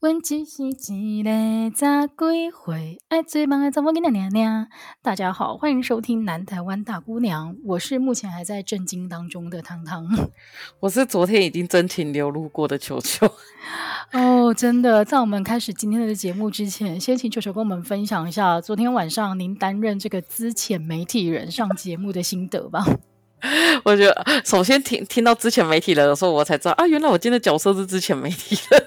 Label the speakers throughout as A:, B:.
A: 问只是一个咋归回？爱最忙的怎么跟你娘娘？大家好，欢迎收听南台湾大姑娘，我是目前还在震惊当中的汤汤，
B: 我是昨天已经真情流露过的球球。
A: 哦，真的，在我们开始今天的节目之前，先请球球跟我们分享一下昨天晚上您担任这个资浅媒体人上节目的心得吧。
B: 我觉得首先听听到资浅媒体人的时候，我才知道啊，原来我今天的角色是资浅媒体人。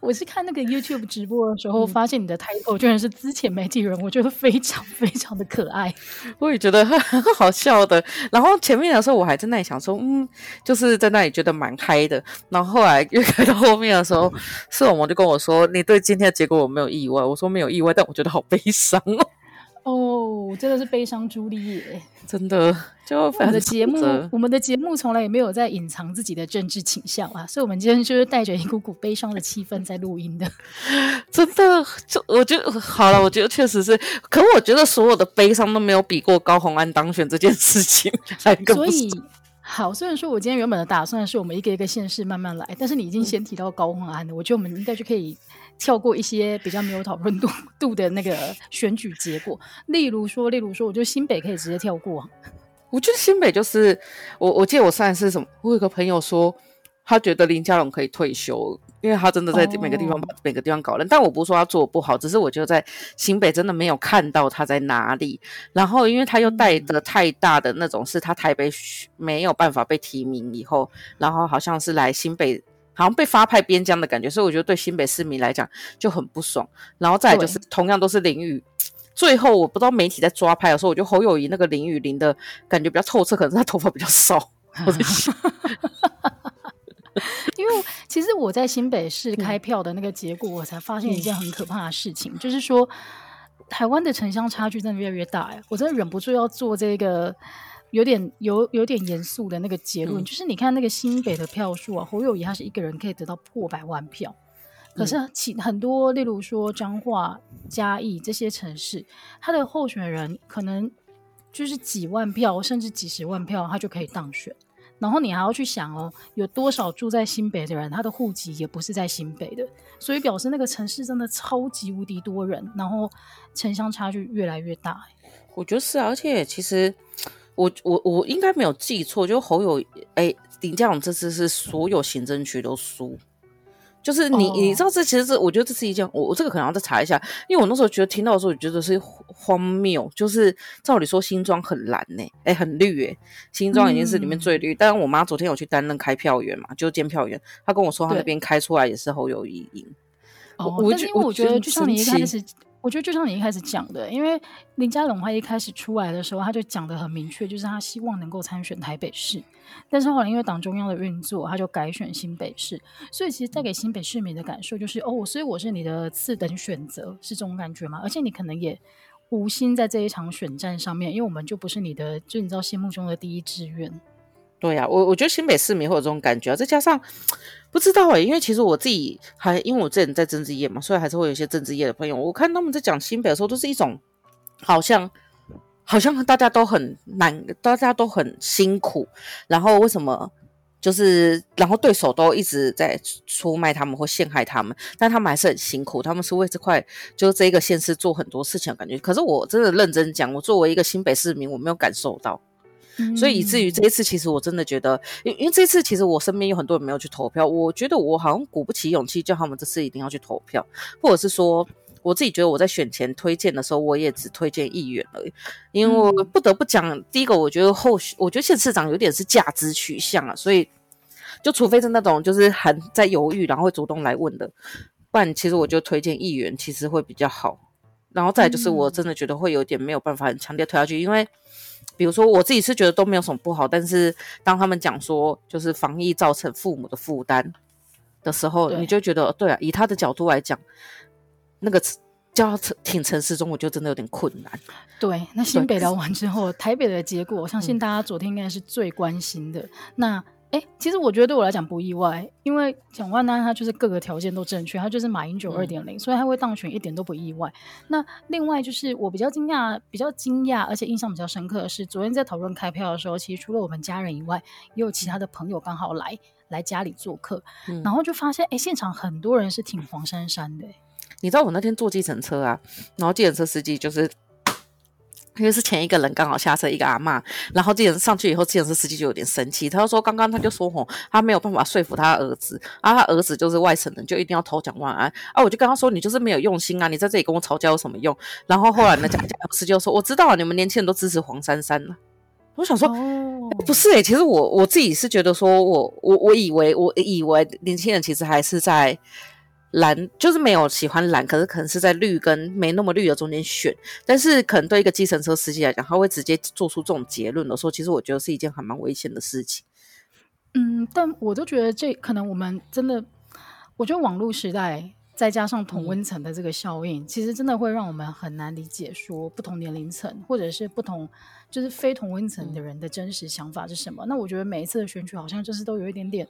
A: 我是看那个 YouTube 直播的时候，发现你的 title 居然是资浅媒体人，我觉得非常非常的可爱。
B: 我也觉得 很好笑的。然后前面的时候，我还在那里想说，嗯，就是在那里觉得蛮嗨的。然后后来越开到后面的时候，是我们就跟我说：“你对今天的结果有没有意外？”我说：“没有意外，但我觉得好悲伤哦。”
A: 哦，真的是悲伤朱丽叶，真
B: 的。就我们的节
A: 目，我们的节目从来也没有在隐藏自己的政治倾向啊，所以我们今天就是带着一股股悲伤的气氛在录音的。
B: 真的，就我觉得好了，我觉得确实是，可我觉得所有的悲伤都没有比过高红安当选这件事情还更。
A: 所以，好，虽然说我今天原本的打算是我们一个一个县市慢慢来，但是你已经先提到高虹安了，我觉得我们应该就可以。跳过一些比较没有讨论度度的那个选举结果，例如说，例如说，我觉得新北可以直接跳过。
B: 我觉得新北就是我，我记得我上一次什么，我有个朋友说，他觉得林佳龙可以退休，因为他真的在每个地方把每个地方搞乱。哦、但我不是说他做的不好，只是我觉得在新北真的没有看到他在哪里。然后，因为他又带的太大的那种，是他台北没有办法被提名以后，然后好像是来新北。好像被发派边疆的感觉，所以我觉得对新北市民来讲就很不爽。然后再来就是同样都是淋雨，最后我不知道媒体在抓拍的时候，我觉得侯友宜那个淋雨淋的感觉比较透彻，可能是他头发比较少。
A: 因为其实我在新北市开票的那个结果，我才发现一件很可怕的事情，就是说台湾的城乡差距真的越来越大。哎，我真的忍不住要做这个。有点有有点严肃的那个结论，嗯、就是你看那个新北的票数啊，侯友谊他是一个人可以得到破百万票，可是其很多，例如说彰化、嘉义这些城市，他的候选人可能就是几万票，甚至几十万票，他就可以当选。然后你还要去想哦，有多少住在新北的人，他的户籍也不是在新北的，所以表示那个城市真的超级无敌多人，然后城乡差距越来越大。
B: 我觉得是啊，而且其实。我我我应该没有记错，就侯友哎，林佳龙这次是所有行政区都输，就是你、oh. 你知道这其实是我觉得这是一件我我这个可能要再查一下，因为我那时候觉得听到的时候，我觉得是荒谬，就是照理说新庄很蓝呢、欸，哎很绿哎，新庄已经是里面最绿，嗯、但是我妈昨天有去担任开票员嘛，就监票员，她跟我说她那边开出来也是侯友宜赢，
A: 哦，但是因为我觉得就像你一开始。我觉得就像你一开始讲的，因为林佳龙他一开始出来的时候，他就讲得很明确，就是他希望能够参选台北市，但是后来因为党中央的运作，他就改选新北市，所以其实带给新北市民的感受就是，哦，所以我是你的次等选择，是这种感觉吗？而且你可能也无心在这一场选战上面，因为我们就不是你的，就你知道心目中的第一志愿。
B: 对呀、我我觉得新北市民会有这种感觉，再加上不知道诶、欸，因为其实我自己还因为我之前在政治业嘛，所以还是会有一些政治业的朋友。我看他们在讲新北的时候，都是一种好像好像大家都很难，大家都很辛苦，然后为什么就是然后对手都一直在出卖他们或陷害他们，但他们还是很辛苦，他们是为这块就是这一个县市做很多事情感觉。可是我真的认真讲，我作为一个新北市民，我没有感受到。所以以至于这一次，其实我真的觉得，因因为这次其实我身边有很多人没有去投票，我觉得我好像鼓不起勇气叫他们这次一定要去投票，或者是说我自己觉得我在选前推荐的时候，我也只推荐议员而已，因为我不得不讲，第一个我觉得后续，我觉得县市长有点是价值取向啊，所以就除非是那种就是很在犹豫，然后会主动来问的，不然其实我就推荐议员其实会比较好，然后再就是我真的觉得会有点没有办法很强烈推下去，因为。比如说，我自己是觉得都没有什么不好，但是当他们讲说就是防疫造成父母的负担的时候，你就觉得对啊，以他的角度来讲，那个叫挺城市中，我就真的有点困难。
A: 对，那新北聊完之后，台北的结果，我相信大家昨天应该是最关心的。嗯、那哎，其实我觉得对我来讲不意外，因为蒋万安他就是各个条件都正确，他就是马英九二点零，所以他会当选一点都不意外。那另外就是我比较惊讶、比较惊讶，而且印象比较深刻的是，昨天在讨论开票的时候，其实除了我们家人以外，也有其他的朋友刚好来来家里做客，嗯、然后就发现，哎，现场很多人是挺黄珊珊的。
B: 你知道我那天坐计程车啊，然后计程车司机就是。因为是前一个人刚好下车，一个阿嬷，然后这人上去以后，计程车司机就有点生气，他就说：“刚刚他就说吼，他没有办法说服他儿子，啊，他儿子就是外省人，就一定要投蒋万安啊！”我就跟他说：“你就是没有用心啊，你在这里跟我吵架有什么用？”然后后来呢，蒋司机就说：“我知道啊，你们年轻人都支持黄珊珊了。”我想说，哦欸、不是诶、欸，其实我我自己是觉得说我我我以为我以为年轻人其实还是在。蓝就是没有喜欢蓝，可是可能是在绿跟没那么绿的中间选，但是可能对一个计程车司机来讲，他会直接做出这种结论的时候，其实我觉得是一件还蛮危险的事情。
A: 嗯，但我都觉得这可能我们真的，我觉得网络时代再加上同温层的这个效应，嗯、其实真的会让我们很难理解说不同年龄层或者是不同就是非同温层的人的真实想法是什么。嗯、那我觉得每一次的选举好像就是都有一点点。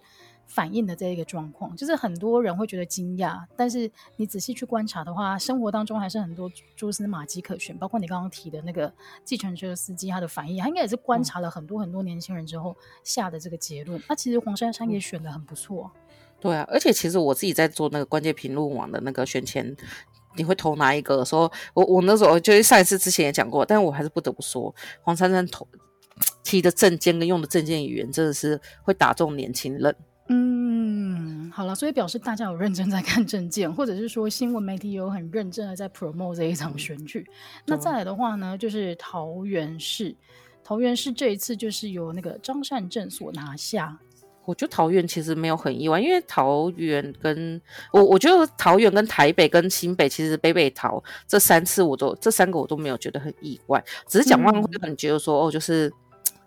A: 反映的这一个状况，就是很多人会觉得惊讶，但是你仔细去观察的话，生活当中还是很多蛛丝马迹可选。包括你刚刚提的那个计程车司机，他的反应，他应该也是观察了很多很多年轻人之后下的这个结论。那、嗯、其实黄珊珊也选的很不错、啊。
B: 对啊，而且其实我自己在做那个关键评论网的那个选前，你会投哪一个？说我我那时候就是上一次之前也讲过，但我还是不得不说，黄珊珊投提的证件跟用的证件语言，真的是会打中年轻人。
A: 嗯，好了，所以表示大家有认真在看证件，或者是说新闻媒体有很认真的在 promote 这一场选举。嗯、那再来的话呢，就是桃园市，桃园市这一次就是由那个张善政所拿下。
B: 我觉得桃园其实没有很意外，因为桃园跟我，我觉得桃园跟台北跟新北，其实北北桃这三次我都这三个我都没有觉得很意外，只是蒋万安会让你觉得说，嗯、哦，就是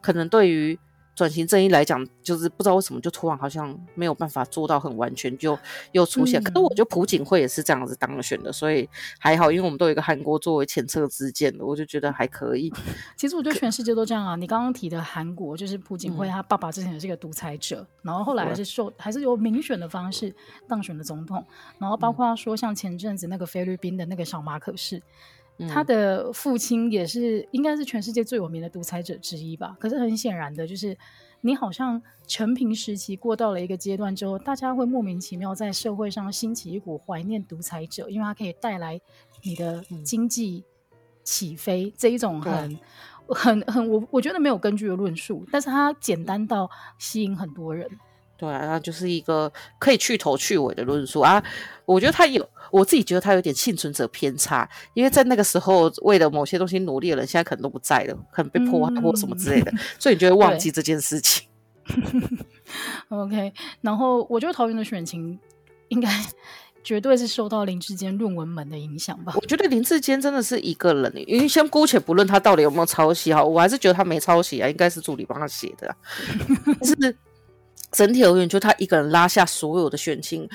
B: 可能对于。转型正义来讲，就是不知道为什么就突然好像没有办法做到很完全，就又出现。嗯、可是我觉得朴槿惠也是这样子当选的，所以还好，因为我们都有一个韩国作为前车之鉴的，我就觉得还可以。
A: 其实我觉得全世界都这样啊。你刚刚提的韩国，就是朴槿惠他爸爸之前也是一个独裁者，嗯、然后后来还是受还是由民选的方式当选的总统，然后包括说像前阵子那个菲律宾的那个小马可仕。他的父亲也是，应该是全世界最有名的独裁者之一吧。可是很显然的，就是你好像承平时期过到了一个阶段之后，大家会莫名其妙在社会上兴起一股怀念独裁者，因为他可以带来你的经济起飞、嗯、这一种很、很很我我觉得没有根据的论述，但是它简单到吸引很多人。
B: 对啊，那就是一个可以去头去尾的论述啊。我觉得他有，我自己觉得他有点幸存者偏差，因为在那个时候为了某些东西努力的人，现在可能都不在了，可能被破坏或什么之类的，嗯、所以你就会忘记这件事情。
A: OK，然后我觉得桃园的选情应该 绝对是受到林志坚论文门的影响吧。
B: 我觉得林志坚真的是一个人，因为先姑且不论他到底有没有抄袭哈，我还是觉得他没抄袭啊，应该是助理帮他写的，是。整体而言，就他一个人拉下所有的选情，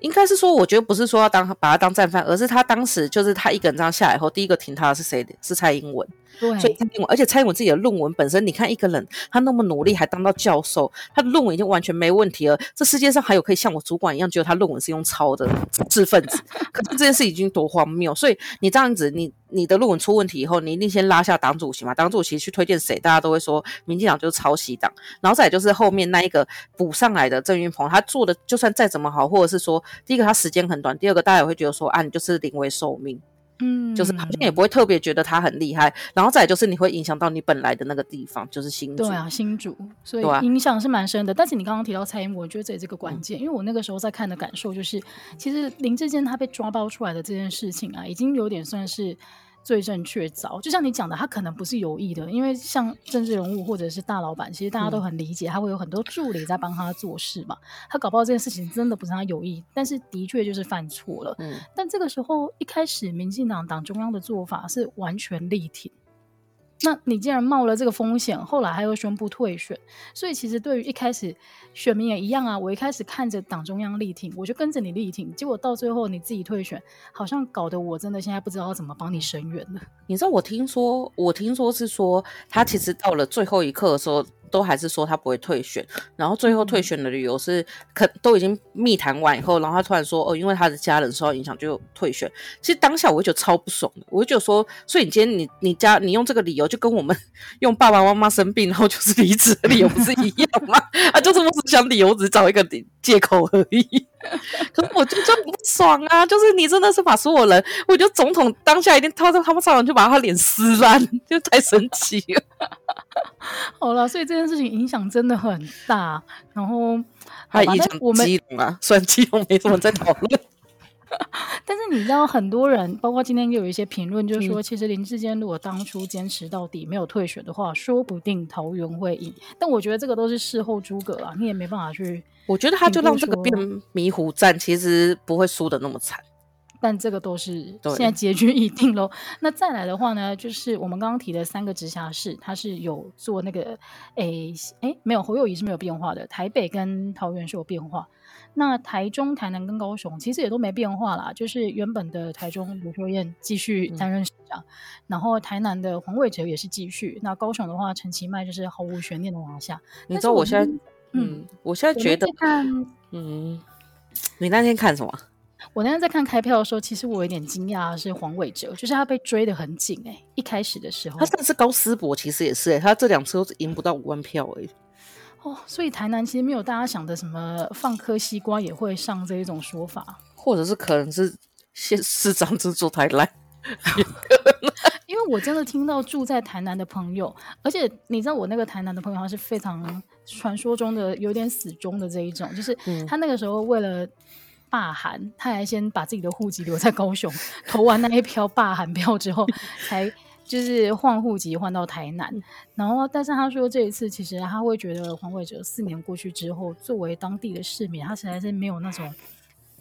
B: 应该是说，我觉得不是说要当把他当战犯，而是他当时就是他一个人这样下来后，第一个挺他的是谁？是蔡英文。对，所以蔡英文，而且蔡英文自己的论文本身，你看一个人他那么努力，还当到教授，他的论文已经完全没问题了。这世界上还有可以像我主管一样，觉得他论文是用抄的 知识分子，可是这件事已经多荒谬。所以你这样子，你你的论文出问题以后，你一定先拉下党主席嘛？党主席去推荐谁，大家都会说民进党就是抄袭党。然后再就是后面那一个补上来的郑云鹏，他做的就算再怎么好，或者是说第一个他时间很短，第二个大家也会觉得说啊，你就是临危受命。嗯，就是好像也不会特别觉得他很厉害，然后再来就是你会影响到你本来的那个地方，就是新竹。
A: 对啊，新竹，所以影响是蛮深的。啊、但是你刚刚提到蔡英文，我觉得这也是个关键，嗯、因为我那个时候在看的感受就是，其实林志坚他被抓包出来的这件事情啊，已经有点算是。罪证确凿，就像你讲的，他可能不是有意的，因为像政治人物或者是大老板，其实大家都很理解，他会有很多助理在帮他做事嘛。他搞不好这件事情真的不是他有意，但是的确就是犯错了。嗯，但这个时候一开始，民进党党中央的做法是完全力挺。那你既然冒了这个风险，后来还又宣布退选，所以其实对于一开始选民也一样啊。我一开始看着党中央力挺，我就跟着你力挺，结果到最后你自己退选，好像搞得我真的现在不知道怎么帮你伸冤了。
B: 你知道我听说，我听说是说他其实到了最后一刻说，都还是说他不会退选，然后最后退选的理由是可都已经密谈完以后，然后他突然说哦，因为他的家人受到影响就退选。其实当下我就觉得超不爽的，我就觉得说，所以你今天你你家你用这个理由就跟我们 用爸爸妈妈生病然后就是离职的理由不是一样吗？啊，就是我只想理由，只找一个借口而已。可是我就真不爽啊！就是你真的是把所有人，我觉得总统当下一定他他们上来就把他脸撕烂，就太神奇了。
A: 好了，所以这件事情影响真的很大，然后
B: 还影响基隆啊，虽然基隆没什么在讨论。
A: 但是你知道，很多人，包括今天又有一些评论，就是说，其实林志坚如果当初坚持到底，没有退选的话，说不定桃园会赢。但我觉得这个都是事后诸葛啊，你也没办法去。
B: 我觉得他就让这个变迷糊战，其实不会输的那么惨。
A: 但这个都是现在结局已定喽。那再来的话呢，就是我们刚刚提的三个直辖市，它是有做那个，诶诶，没有侯友宜是没有变化的，台北跟桃园是有变化。那台中、台南跟高雄其实也都没变化啦，就是原本的台中卢秀燕继续担任市长，嗯，然后台南的黄伟哲也是继续，那高雄的话陈其迈就是毫无悬念的拿下。
B: 你知道我现在，嗯，我现在觉得，嗯，你那天看什么？
A: 我那天在看开票的时候，其实我有点惊讶是黄伟哲，就是他被追的很紧哎，一开始的时候，
B: 他上次高思博其实也是哎，他这两次都是赢不到五万票哎。
A: 哦，所以台南其实没有大家想的什么放颗西瓜也会上这一种说法，
B: 或者是可能是县市长制作太烂，
A: 因为我真的听到住在台南的朋友，而且你知道我那个台南的朋友他是非常传说中的有点死忠的这一种，就是他那个时候为了罢韩，他还先把自己的户籍留在高雄，投完那一票罢韩票之后才。就是换户籍换到台南，然后但是他说这一次其实他会觉得黄伟哲四年过去之后，作为当地的市民，他实在是没有那种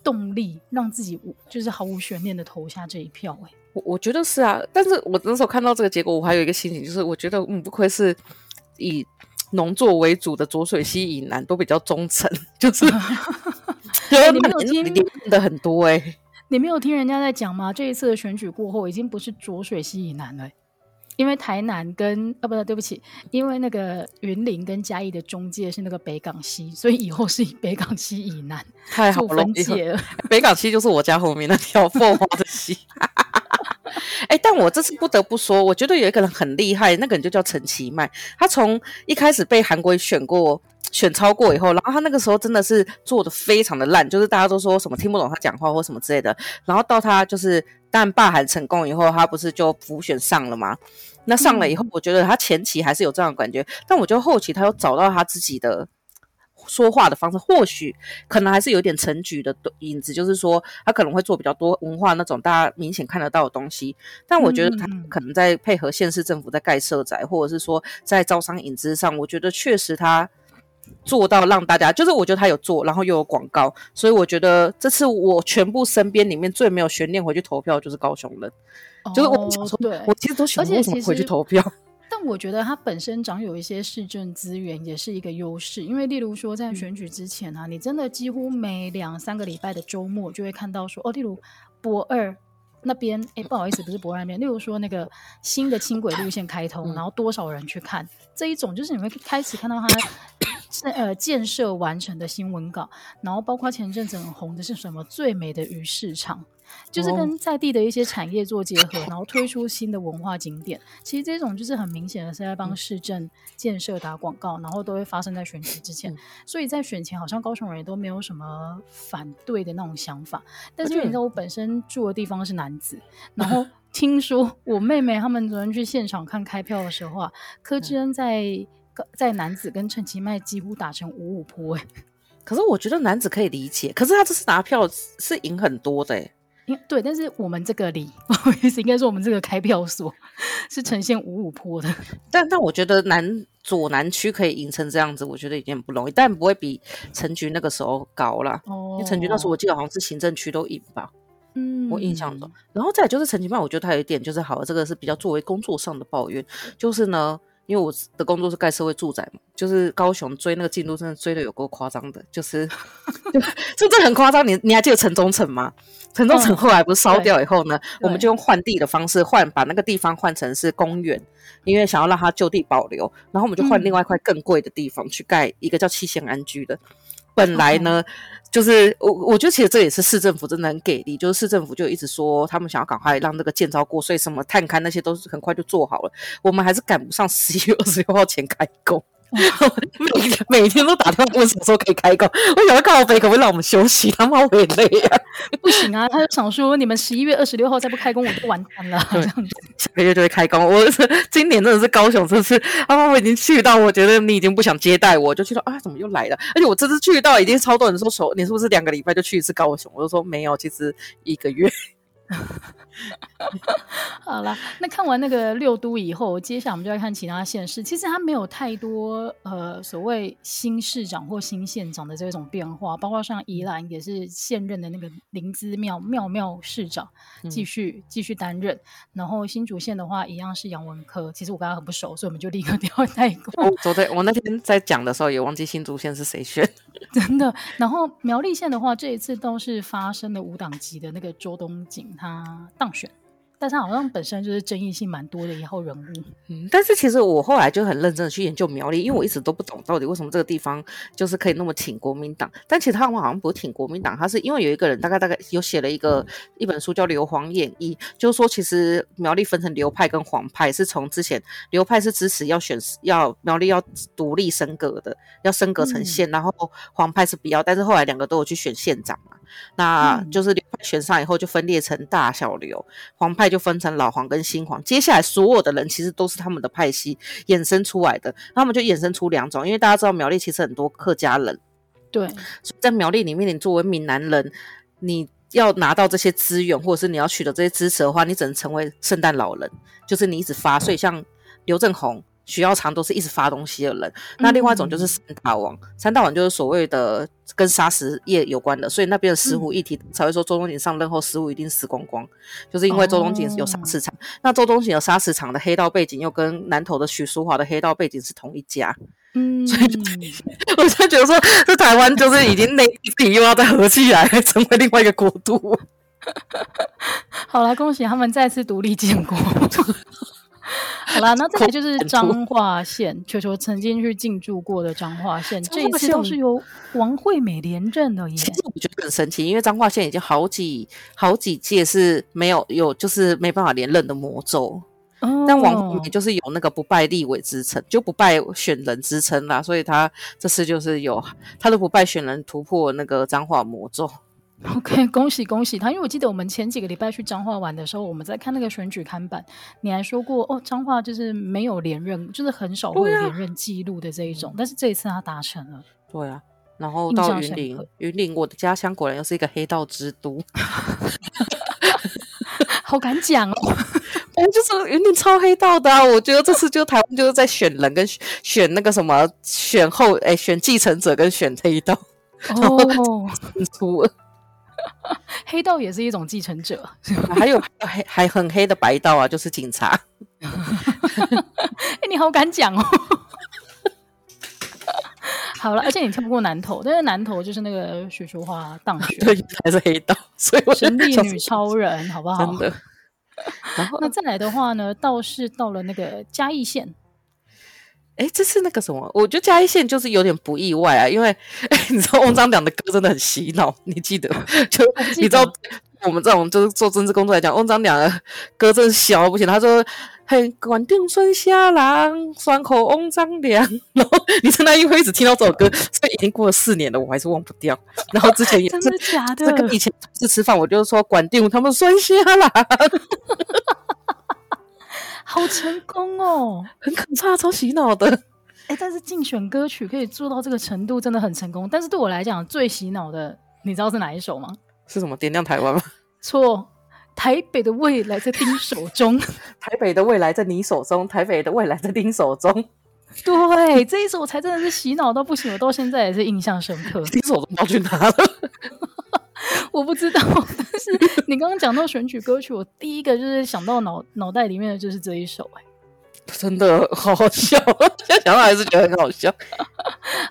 A: 动力让自己就是毫无悬念的投下这一票。哎，
B: 我我觉得是啊，但是我那时候看到这个结果，我还有一个心情，就是我觉得嗯，不愧是以农作为主的浊水溪以南都比较忠诚，就是
A: 你没有听
B: 的很多哎、欸，
A: 你没有听人家在讲吗？这一次的选举过后，已经不是浊水溪以南了、欸。因为台南跟啊不对，对不起，因为那个云林跟嘉义的中介是那个北港溪，所以以后是以北港溪以南
B: 太好分界了。北港溪就是我家后面那条凤凰的溪。哎、欸，但我这次不得不说，我觉得有一个人很厉害，那个人就叫陈其迈。他从一开始被韩国瑜选过、选超过以后，然后他那个时候真的是做的非常的烂，就是大家都说什么听不懂他讲话或什么之类的。然后到他就是但罢韩成功以后，他不是就浮选上了吗？那上了以后，我觉得他前期还是有这样的感觉，嗯、但我觉得后期他又找到他自己的说话的方式，或许可能还是有点陈局的影子，就是说他可能会做比较多文化那种大家明显看得到的东西。但我觉得他可能在配合县市政府在盖社宅，或者是说在招商引资上，我觉得确实他做到让大家，就是我觉得他有做，然后又有广告，所以我觉得这次我全部身边里面最没有悬念回去投票就是高雄人。就是我想说，对，我其实都想为什么回去投票？
A: 但我觉得他本身长有一些市政资源，也是一个优势。因为例如说，在选举之前啊，嗯、你真的几乎每两三个礼拜的周末就会看到说，哦，例如博二那边，哎，不好意思，不是博二那边。例如说，那个新的轻轨路线开通，然后多少人去看，这一种就是你会开始看到他呃建设完成的新闻稿，然后包括前阵子很红的是什么最美的鱼市场。就是跟在地的一些产业做结合，然后推出新的文化景点。其实这种就是很明显的是在帮市政建设打广告，然后都会发生在选举之前。所以在选前，好像高雄人也都没有什么反对的那种想法。但是你知道，我本身住的地方是男子，然后听说我妹妹他们昨天去现场看开票的时候啊，柯志恩在在男子跟陈其迈几乎打成五五坡哎。
B: 可是我觉得男子可以理解，可是他这次拿票是赢很多的哎。
A: 对，但是我们这个里，不好意思，应该说我们这个开票所是呈现五五坡的。
B: 但但我觉得南左南区可以赢成这样子，我觉得已经很不容易，但不会比陈局那个时候高啦。哦，因为陈局那时候我记得好像是行政区都赢吧。嗯，我印象中。然后再就是陈其迈，我觉得他有一点就是好，这个是比较作为工作上的抱怨，就是呢，因为我的工作是盖社会住宅嘛，就是高雄追那个进度真的追的有够夸张的，就是 就这很夸张。你你还记得城中城吗？城中城后来不是烧掉以后呢，嗯、我们就用换地的方式换，把那个地方换成是公园，因为想要让它就地保留，然后我们就换另外一块更贵的地方去盖一个叫七贤安居的。本来呢，嗯、就是我我觉得其实这也是市政府真的很给力，就是市政府就一直说他们想要赶快让那个建造过，所以什么探勘那些都是很快就做好了，我们还是赶不上十一月二十六号前开工。每每天都打电话问什么时候可以开工，我想要靠北可不可以让我们休息？他妈我也累啊！
A: 不行啊，他就想说你们十一月二十六号再不开工，我就完蛋了。这样子，
B: 下个月就会开工。我是 今年真的是高雄，这次啊，我已经去到，我觉得你已经不想接待我，就去到啊，怎么又来了？而且我这次去到已经超多人说说，你是不是两个礼拜就去一次高雄？我就说没有，其实一个月。
A: 好了，那看完那个六都以后，接下来我们就要看其他县市。其实它没有太多呃所谓新市长或新县长的这种变化，包括像宜兰也是现任的那个林姿妙妙妙市长继续、嗯、继续担任。然后新竹县的话一样是杨文科，其实我跟他很不熟，所以我们就立刻掉代过。
B: 我昨天我那天在讲的时候也忘记新竹县是谁选，
A: 真的。然后苗栗县的话，这一次都是发生的五党籍的那个周东景。他当选。但他好像本身就是争议性蛮多的一号人物，
B: 嗯，但是其实我后来就很认真的去研究苗栗，因为我一直都不懂到底为什么这个地方就是可以那么挺国民党，但其实他们好像不挺国民党，他是因为有一个人大概大概有写了一个一本书叫《硫磺演义》，就是说其实苗栗分成流派跟黄派，是从之前流派是支持要选要苗栗要独立升格的，要升格成县，嗯、然后黄派是不要，但是后来两个都有去选县长嘛，那就是流派选上以后就分裂成大小流，黄派。就分成老黄跟新黄，接下来所有的人其实都是他们的派系衍生出来的，他们就衍生出两种，因为大家知道苗栗其实很多客家人，
A: 对，
B: 在苗栗里面，你作为闽南人，你要拿到这些资源，或者是你要取得这些支持的话，你只能成为圣诞老人，就是你一直发，所以像刘正鸿。徐耀昌都是一直发东西的人，那另外一种就是三大王，嗯、三大王就是所谓的跟砂石业有关的，所以那边的石虎议题才会说周东锦上任后石虎一定死光光，就是因为周东锦有砂石厂，哦、那周东锦有砂石厂的黑道背景又跟南投的许淑华的黑道背景是同一家，嗯，所以就 我就觉得说，这台湾就是已经内地又要再合起来，成为另外一个国度。
A: 好了，恭喜他们再次独立建国。好啦，那再来就是彰化县，球球曾经去进驻过的彰化县，这一次都是由王惠美连任的耶。
B: 其实我觉得很神奇，因为彰化县已经好几好几届是没有有就是没办法连任的魔咒，哦、但王惠美就是有那个不败立委之称，就不败选人之称啦，所以他这次就是有他的不败选人突破那个彰化魔咒。
A: OK，恭喜恭喜他！因为我记得我们前几个礼拜去彰化玩的时候，我们在看那个选举看板，你还说过哦，彰化就是没有连任，就是很少会有连任记录的这一种。啊、但是这一次他达成了。
B: 对啊，然后到云林，云林我的家乡果然又是一个黑道之都，
A: 好敢讲哦！
B: 反 正就是云林超黑道的、啊，我觉得这次就台湾就是在选人跟选那个什么选后哎选继承者跟选黑道哦，出了。
A: 黑道也是一种继承者，
B: 还有黑还很黑的白道啊，就是警察。哎、
A: 欸，你好敢讲哦！好了，而且你跳不过南投，但是南投就是那个许淑华当选，
B: 对，还是黑道，所以我
A: 神力女超人，好不好？
B: 真的。然后
A: 那再来的话呢，倒是到了那个嘉义县。
B: 哎，这是那个什么？我觉得嘉义县就是有点不意外啊，因为你知道翁章良的歌真的很洗脑，你记得？就你知道我们这种就是做政治工作来讲，翁章良的歌真的小不行。他说：“嘿，管定酸虾郎，双口翁章良。”然后你在那一会一直听到这首歌，所以已经过了四年了，我还是忘不掉。然后之前也是
A: 真的假的？
B: 这跟以前同事吃饭，我就说管定他们酸虾郎。
A: 好成功哦，
B: 很可怕，超洗脑的。
A: 哎、欸，但是竞选歌曲可以做到这个程度，真的很成功。但是对我来讲，最洗脑的，你知道是哪一首吗？
B: 是什么？点亮台湾吗？
A: 错，台北的未来在丁手中。
B: 台北的未来在你手中，台北的未来在丁手中。
A: 对，这一首才真的是洗脑到不行，我到现在也是印象深刻。
B: 丁手中跑去哪了？
A: 我不知道，但是你刚刚讲到选举歌曲，我第一个就是想到脑脑袋里面的就是这一首，哎，
B: 真的 好好笑，现在想到还是觉得很好笑。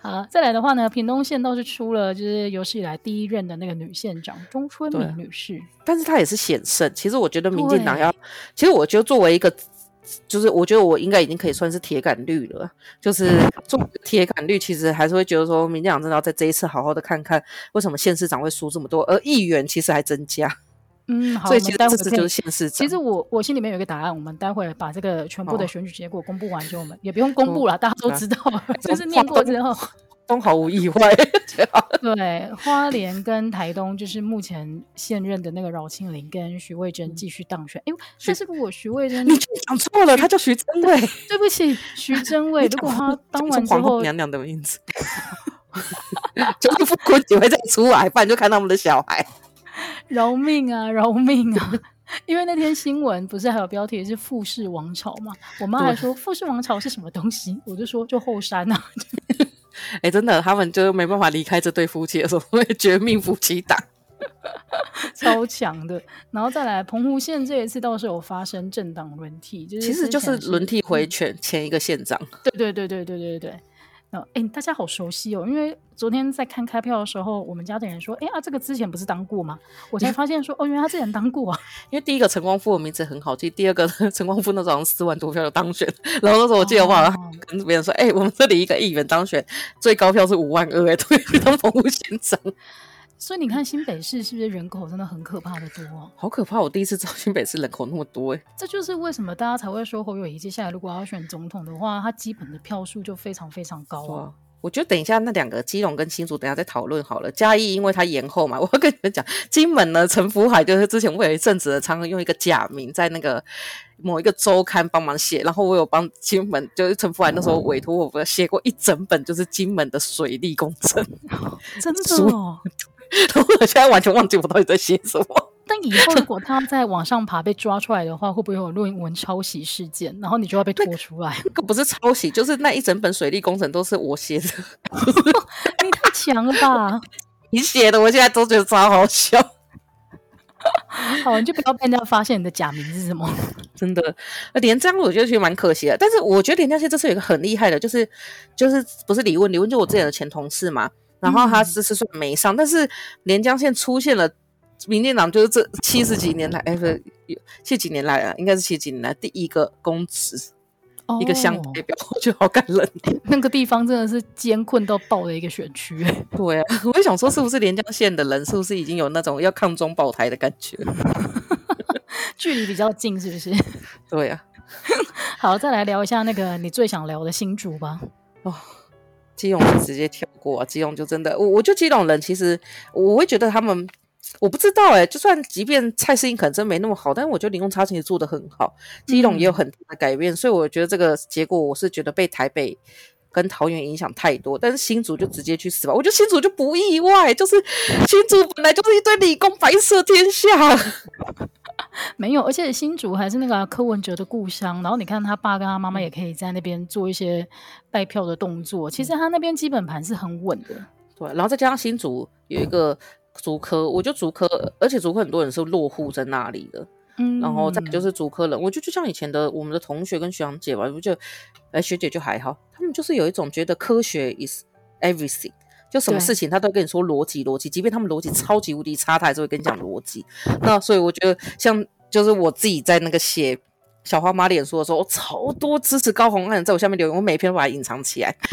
A: 啊，再来的话呢，屏东县倒是出了就是有史以来第一任的那个女县长钟春明女士，
B: 但是她也是险胜。其实我觉得民进党要，其实我觉得作为一个，就是我觉得我应该已经可以算是铁杆绿了。就是做铁杆绿，其实还是会觉得说，民进党真的要在这一次好好的看看，为什么县市长会输这么多，而议员其实还增加。
A: 嗯，好，
B: 所以其实
A: 待会
B: 这次就是县市长。
A: 其实我我心里面有一个答案，我们待会把这个全部的选举结果公布完之后，我们、哦、也不用公布了，哦、大家都知道，哦、就是念过之后
B: 都毫无意外。
A: 对，花莲跟台东就是目前现任的那个饶庆林跟徐慧珍继续当选。哎、嗯，但是如果徐慧珍，
B: 你讲错了，他叫徐真伟。
A: 对不起，徐真伟。如果他当完之后，
B: 娘娘的名字，就是傅昆萁会再出来，不然就看他们的小孩。
A: 饶命啊，饶命啊！因为那天新闻不是还有标题是“富氏王朝”嘛？我妈还说“富氏王朝”是什么东西？我就说就后山啊！
B: 哎、欸，真的，他们就没办法离开这对夫妻的时候，会绝命夫妻档，
A: 超强的。然后再来，澎湖县这一次倒是有发生政党轮替，就是
B: 其实就是轮替回选前一个县长。
A: 对对对对对对对。哎、欸，大家好熟悉哦！因为昨天在看开票的时候，我们家的人说：“哎、欸、啊，这个之前不是当过吗？”我才发现说：“哦，原来他之前当过啊！” 因为
B: 第一个陈光复的名字很好记，第二个陈光复那时候四万多票就当选，然后那时候我记得我好像跟别人说：“哎、哦欸，我们这里一个议员当选最高票是五万二，哎，对，当澎湖县长。”
A: 所以你看新北市是不是人口真的很可怕的多啊？
B: 好可怕！我第一次知道新北市人口那么多哎。
A: 这就是为什么大家才会说侯友谊接下来如果要选总统的话，他基本的票数就非常非常高啊。
B: 我觉得等一下那两个基隆跟新竹等一下再讨论好了。嘉义因为他延后嘛，我要跟你们讲，金门呢，陈福海就是之前我有一阵子的常常用一个假名在那个某一个周刊帮忙写，然后我有帮金门，就是陈福海那时候委托我写过一整本，就是金门的水利工程，
A: 真的哦。
B: 然 后我现在完全忘记我到底在写什么。
A: 但以后如果他在往上爬被抓出来的话，会不会有论文抄袭事件？然后你就要被拖出来？
B: 那个不是抄袭，就是那一整本水利工程都是我写的。
A: 你太强了吧！
B: 你写的，我现在都觉得超好笑。
A: 好，你就不要被人家发现你的假名是什么。
B: 真的，连这样我觉得其实蛮可惜的。但是我觉得连江县这次有一个很厉害的，就是就是不是李问，李问就我之前的前同事嘛。然后他这次算没上，嗯、但是连江县出现了。民进党就是这七十几年来，哎，不是七几年来啊，应该是七几年来第一个公职，哦、一个乡代表，我觉得好感人。
A: 那个地方真的是艰困到爆的一个选区。
B: 对啊，我也想说，是不是连江县的人，是不是已经有那种要抗中保台的感觉？
A: 距离比较近，是不是？
B: 对啊。
A: 好，再来聊一下那个你最想聊的新竹吧。
B: 哦，基隆就直接跳过啊，基隆就真的，我我就基隆人，其实我会觉得他们。我不知道哎、欸，就算即便蔡适应可能真没那么好，但是我觉得林永昌其实做的很好，基隆也有很大的改变，嗯、所以我觉得这个结果我是觉得被台北跟桃园影响太多，但是新竹就直接去死吧，我觉得新竹就不意外，就是新竹本来就是一堆理工白色天下，
A: 没有，而且新竹还是那个柯文哲的故乡，然后你看他爸跟他妈妈也可以在那边做一些带票的动作，其实他那边基本盘是很稳的，
B: 对，然后再加上新竹有一个。竹科，我觉得竹科，而且竹科很多人是落户在那里的，嗯，然后再就是竹科人，我就就像以前的我们的同学跟学长姐吧，我觉得，哎，学姐就还好，他们就是有一种觉得科学 is everything，就什么事情他都跟你说逻辑逻辑，即便他们逻辑超级无敌差，他还是会跟你讲逻辑。那所以我觉得，像就是我自己在那个写小花妈脸书的时候，我超多支持高虹安在我下面留言，我每一篇都把它隐藏起来。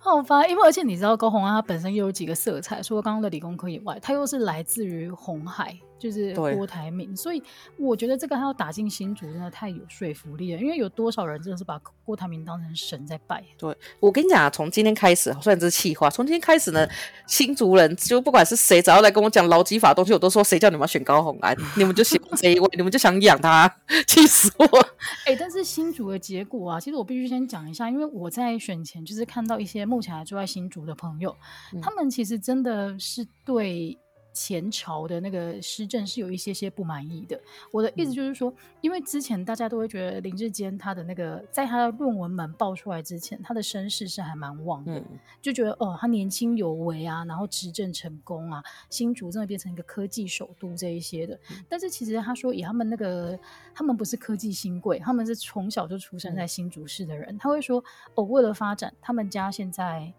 A: 好吧，因为而且你知道高红安他本身又有几个色彩，除了刚刚的理工科以外，他又是来自于红海。就是郭台铭，所以我觉得这个他要打进新竹真的太有说服力了，因为有多少人真的是把郭台铭当成神在拜？
B: 对，我跟你讲啊，从今天开始，虽然这是气话，从今天开始呢，新竹人就不管是谁，只要来跟我讲劳基法的东西，我都说谁叫你们要选高红安，你们就喜欢这一位，你们就想养他，气死我！
A: 哎、欸，但是新竹的结果啊，其实我必须先讲一下，因为我在选前就是看到一些目前还住在新竹的朋友，嗯、他们其实真的是对。前朝的那个施政是有一些些不满意的。我的意思就是说，因为之前大家都会觉得林志坚他的那个，在他的论文门爆出来之前，他的身世是还蛮旺的，嗯、就觉得哦，他年轻有为啊，然后执政成功啊，新竹真的变成一个科技首都这一些的。嗯、但是其实他说，以他们那个，他们不是科技新贵，他们是从小就出生在新竹市的人，嗯、他会说哦，为了发展，他们家现在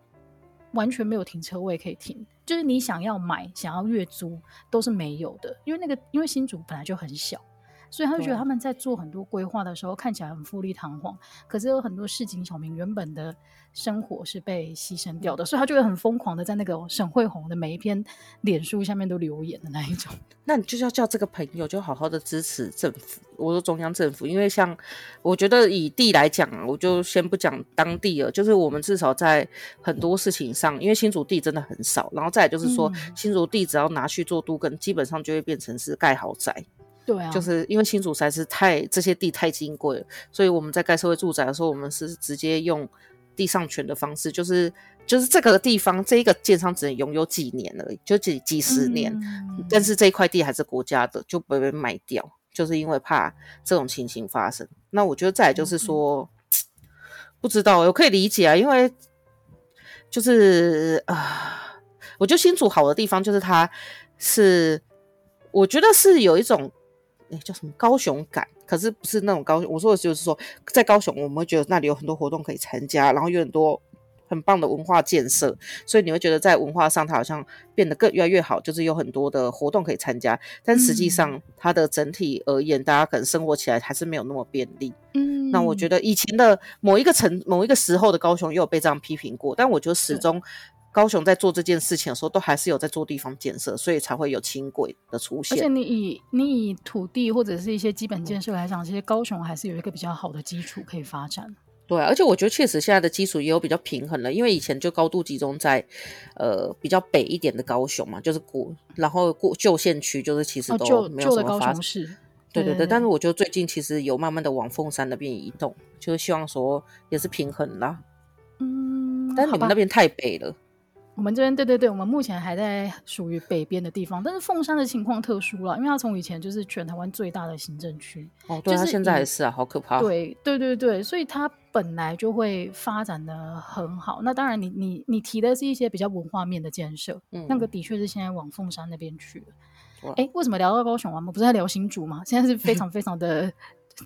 A: 完全没有停车位可以停。就是你想要买、想要月租都是没有的，因为那个因为新竹本来就很小，所以他就觉得他们在做很多规划的时候看起来很富丽堂皇，可是有很多市井小民原本的生活是被牺牲掉的，所以他就会很疯狂的在那个沈慧红的每一篇脸书下面都留言的那一种。
B: 那你就是要叫这个朋友就好好的支持政府，我说中央政府，因为像我觉得以地来讲啊，我就先不讲当地了，就是我们至少在很多事情上，因为新竹地真的很少，然后再来就是说、嗯、新竹地只要拿去做都更，基本上就会变成是盖豪宅。
A: 对啊，
B: 就是因为新竹实在是太这些地太金贵了，所以我们在盖社会住宅的时候，我们是直接用地上权的方式，就是就是这个地方这一个建商只能拥有几年而已，就几几十年，嗯、但是这一块地还是国家的，就不会被卖掉，就是因为怕这种情形发生。那我觉得再来就是说，嗯、不知道我可以理解啊，因为就是啊、呃，我觉得新竹好的地方就是它是，我觉得是有一种。哎，叫什么高雄感？可是不是那种高雄。我说的就是说，在高雄，我们会觉得那里有很多活动可以参加，然后有很多很棒的文化建设，所以你会觉得在文化上，它好像变得更越来越好，就是有很多的活动可以参加。但实际上，它的整体而言，嗯、大家可能生活起来还是没有那么便利。嗯，那我觉得以前的某一个城、某一个时候的高雄，也有被这样批评过，但我觉得始终。高雄在做这件事情的时候，都还是有在做地方建设，所以才会有轻轨的出现。
A: 而且你以你以土地或者是一些基本建设来讲，其实高雄还是有一个比较好的基础可以发展。
B: 对，而且我觉得确实现在的基础也有比较平衡了，因为以前就高度集中在呃比较北一点的高雄嘛，就是古然后过旧县区，就是其实都没有什么发展。对对对，但是我觉得最近其实有慢慢的往凤山那边移动，就是希望说也是平衡啦。嗯，但你们那边太北了。
A: 我们这边对对对，我们目前还在属于北边的地方，但是凤山的情况特殊了，因为它从以前就是全台湾最大的行政区
B: 哦，对，它现在还是啊，好可怕。
A: 对对对对，所以它本来就会发展的很好。那当然你，你你你提的是一些比较文化面的建设，嗯，那个的确是现在往凤山那边去了。哎哇，为什么聊到高雄啊？我们不是在聊新竹吗？现在是非 常非常的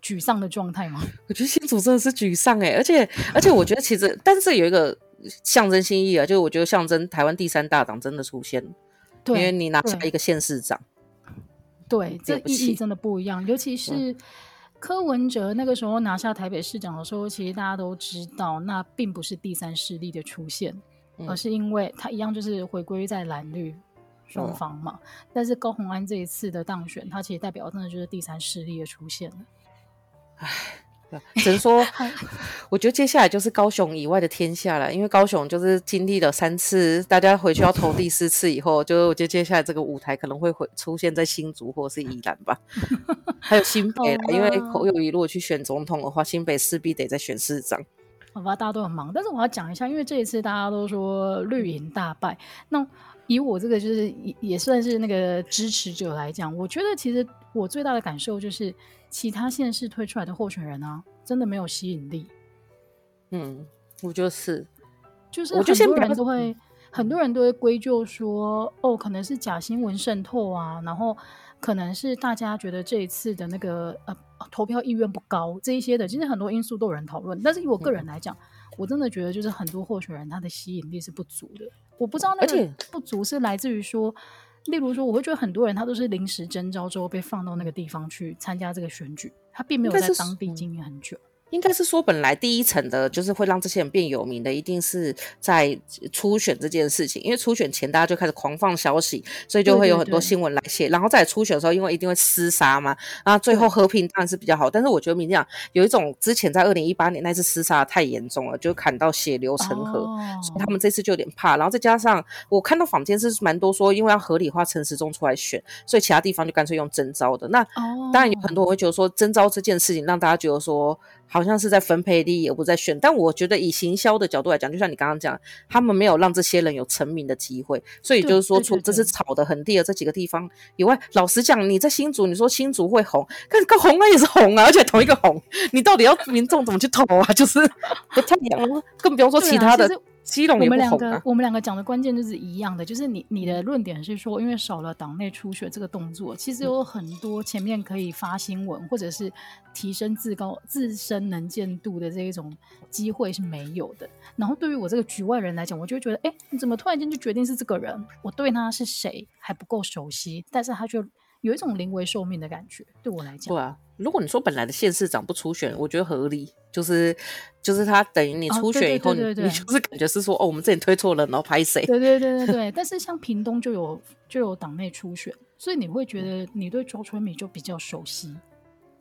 A: 沮丧的状态吗？
B: 我觉得新竹真的是沮丧哎，而且而且我觉得其实，但是有一个。象征性意义啊，就是我觉得象征台湾第三大党真的出现因为你拿下一个县市长，
A: 对，这意义真的不一样。尤其是柯文哲那个时候拿下台北市长的时候，其实大家都知道，那并不是第三势力的出现，嗯、而是因为他一样就是回归在蓝绿双方嘛。嗯、但是高虹安这一次的当选，他其实代表真的就是第三势力的出现了。
B: 唉。只能说，我觉得接下来就是高雄以外的天下了，因为高雄就是经历了三次，大家回去要投第四次以后，就我觉得接下来这个舞台可能会会出现在新竹或是宜兰吧，还有新北啦，因为侯友谊如果去选总统的话，新北势必得再选市长。
A: 好吧，大家都很忙，但是我要讲一下，因为这一次大家都说绿营大败，那以我这个就是也也算是那个支持者来讲，我觉得其实我最大的感受就是。其他县市推出来的候选人啊，真的没有吸引力。
B: 嗯，我就是，
A: 就是很多人都会，很多人都会归咎说，哦，可能是假新闻渗透啊，然后可能是大家觉得这一次的那个呃投票意愿不高，这一些的，其实很多因素都有人讨论。但是以我个人来讲，嗯、我真的觉得就是很多候选人他的吸引力是不足的。我不知道那个不足是来自于说。例如说，我会觉得很多人他都是临时征召之后被放到那个地方去参加这个选举，他并没有在当地经营很久。
B: 应该是说，本来第一层的，就是会让这些人变有名的，一定是在初选这件事情。因为初选前大家就开始狂放消息，所以就会有很多新闻来写。然后在初选的时候，因为一定会厮杀嘛，然后最后和平当然是比较好。但是我觉得民进党有一种之前在二零一八年那次厮杀太严重了，就砍到血流成河，所以他们这次就有点怕。然后再加上我看到坊间是蛮多说，因为要合理化陈时中出来选，所以其他地方就干脆用征召的。那当然有很多人会觉得说征召这件事情让大家觉得说。好像是在分配利益，而不在选。但我觉得以行销的角度来讲，就像你刚刚讲，他们没有让这些人有成名的机会，所以就是说，除这是炒的很低的这几个地方以外，老实讲，你在新竹，你说新竹会红，可是个红了也是红啊，而且同一个红，你到底要民众怎么去投啊？就是不太一样，更不用说其他的。
A: 我们两个，我们两个讲的关键就是一样的，就是你你的论点是说，因为少了党内初选这个动作，其实有很多前面可以发新闻或者是提升自高自身能见度的这一种机会是没有的。然后对于我这个局外人来讲，我就会觉得，哎，你怎么突然间就决定是这个人？我对他是谁还不够熟悉，但是他就有一种临危受命的感觉，对我来讲。
B: 对啊，如果你说本来的县市长不初选，我觉得合理。就是就是他等于你初选以后，你就是感觉是说哦，我们这里推错了，然后拍谁？
A: 对对对对对。但是像屏东就有就有党内初选，所以你会觉得你对周春米就比较熟悉。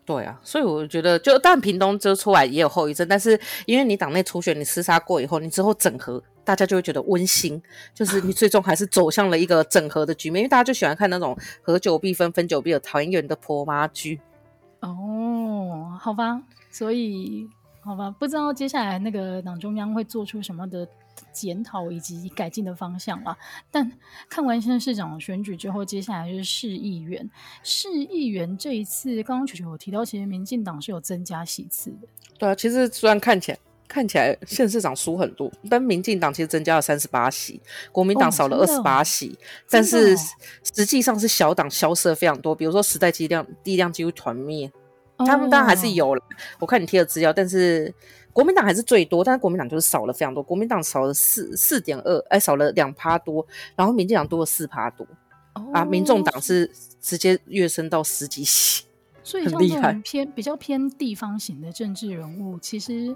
B: 对啊，所以我觉得就但屏东就出来也有后遗症，但是因为你党内初选你厮杀过以后，你之后整合，大家就会觉得温馨，就是你最终还是走向了一个整合的局面，因为大家就喜欢看那种合久必分，分久必合团圆的婆妈剧。
A: 哦，好吧，所以。好吧，不知道接下来那个党中央会做出什么的检讨以及改进的方向啦。但看完现在市长选举之后，接下来就是市议员。市议员这一次，刚刚球球有提到，其实民进党是有增加席次的。对
B: 啊，其实虽然看起来看起来县市长输很多，但民进党其实增加了三十八席，国民党少了二十八席。哦、但是实际上是小党消失了非常多，比如说时代力量力量几乎团灭。他们当然还是有了，我看你贴的资料，但是国民党还是最多，但是国民党就是少了非常多，国民党少了四四点二，哎，少了两趴多，然后民进党多了四趴多，哦、啊，民众党是直接跃升到十几席，
A: 所以像这种偏比较偏地方型的政治人物，其实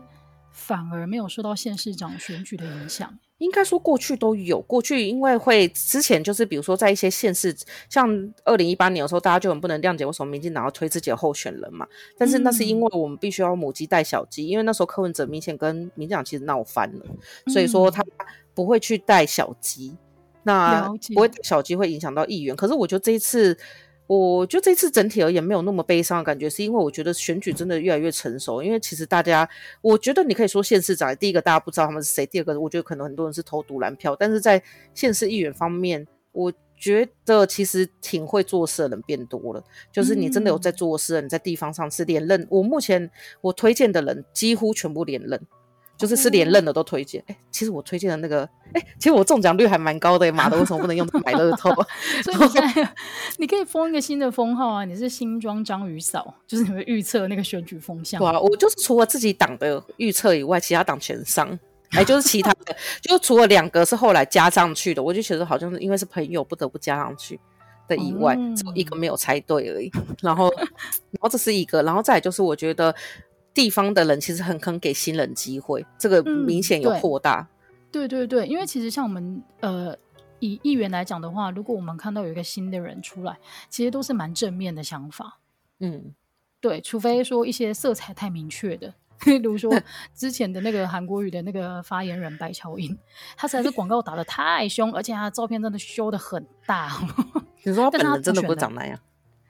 A: 反而没有受到县市长选举的影响。
B: 应该说过去都有，过去因为会之前就是比如说在一些县市，像二零一八年的时候，大家就很不能谅解为什么民进党要推自己的候选人嘛。但是那是因为我们必须要母鸡带小鸡，因为那时候柯文哲明显跟民进党其实闹翻了，所以说他不会去带小鸡，那不会带小鸡会影响到议员。可是我觉得这一次。我就这次整体而言没有那么悲伤的感觉，是因为我觉得选举真的越来越成熟。因为其实大家，我觉得你可以说县市长，第一个大家不知道他们是谁，第二个我觉得可能很多人是投独蓝票。但是在县市议员方面，我觉得其实挺会做事的人变多了。就是你真的有在做事，你在地方上是连任。我目前我推荐的人几乎全部连任。就是是连任的都推荐，哎、欸，其实我推荐的那个，哎、欸，其实我中奖率还蛮高的，妈的，为什么不能用买乐透？
A: 所以你现在 你可以封一个新的封号啊，你是新庄章鱼嫂，就是你会预测那个选举风向。
B: 对啊，我就是除了自己党的预测以外，其他党全上，哎、欸，就是其他的，就除了两个是后来加上去的，我就觉得好像是因为是朋友不得不加上去的以外，只有、嗯、一个没有猜对而已。然后，然后这是一个，然后再就是我觉得。地方的人其实很肯给新人机会，这个明显有扩大、
A: 嗯。对对对，因为其实像我们呃以议员来讲的话，如果我们看到有一个新的人出来，其实都是蛮正面的想法。嗯，对，除非说一些色彩太明确的，比如说之前的那个韩国语的那个发言人白乔英，他实在是广告打的太凶，而且他的照片真的修的很大。
B: 你说他本人真的不长那样？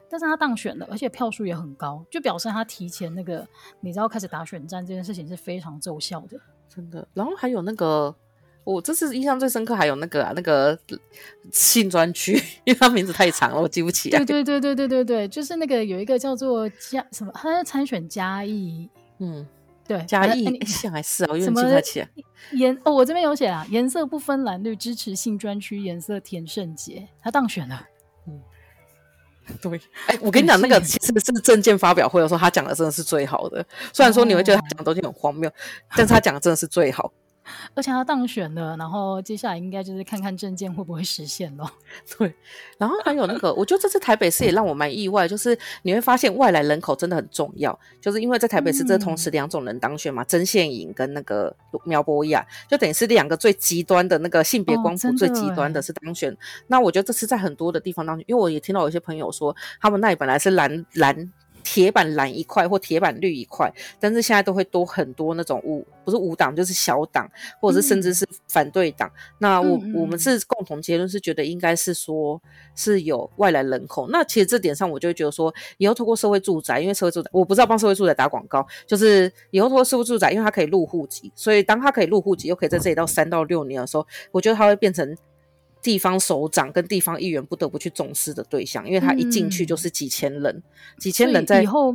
A: 但是他当选了，而且票数也很高，就表示他提前那个你知道开始打选战这件事情是非常奏效的，
B: 真的。然后还有那个，我这次印象最深刻，还有那个啊，那个性专区，因为他名字太长了，我记不起来。
A: 对对对对对对对，就是那个有一个叫做嘉什么，他在参选嘉义，嗯，对，
B: 嘉义现还是啊，我有点记不太起来。
A: 颜哦，我这边有写啊，颜色不分蓝绿，支持性专区颜色田胜杰，他当选了。对，哎、欸，我跟你讲，那个其实是证件发表会的时候，他讲的真的是最好的。虽然说你会觉得他讲的东西很荒谬，哦、但是他讲的真的是最好。而且他当选了，然后接下来应该就是看看证件会不会实现咯。
B: 对，然后还有那个，我觉得这次台北市也让我蛮意外，就是你会发现外来人口真的很重要，就是因为在台北市这同时两种人当选嘛，曾宪颖跟那个苗博雅，就等于是两个最极端的那个性别光谱最极端的是当选。哦、那我觉得这次在很多的地方当选，因为我也听到有些朋友说，他们那里本来是蓝蓝。铁板蓝一块或铁板绿一块，但是现在都会多很多那种无不是无党就是小党，或者是甚至是反对党。嗯、那我我们是共同结论是觉得应该是说是有外来人口。那其实这点上我就会觉得说，以后透过社会住宅，因为社会住宅我不知道帮社会住宅打广告，就是以后透过社会住宅，因为它可以入户籍，所以当它可以入户籍，又可以在这里到三到六年的时候，我觉得它会变成。地方首长跟地方议员不得不去重视的对象，因为他一进去就是几千人，嗯、几千人在
A: 以后，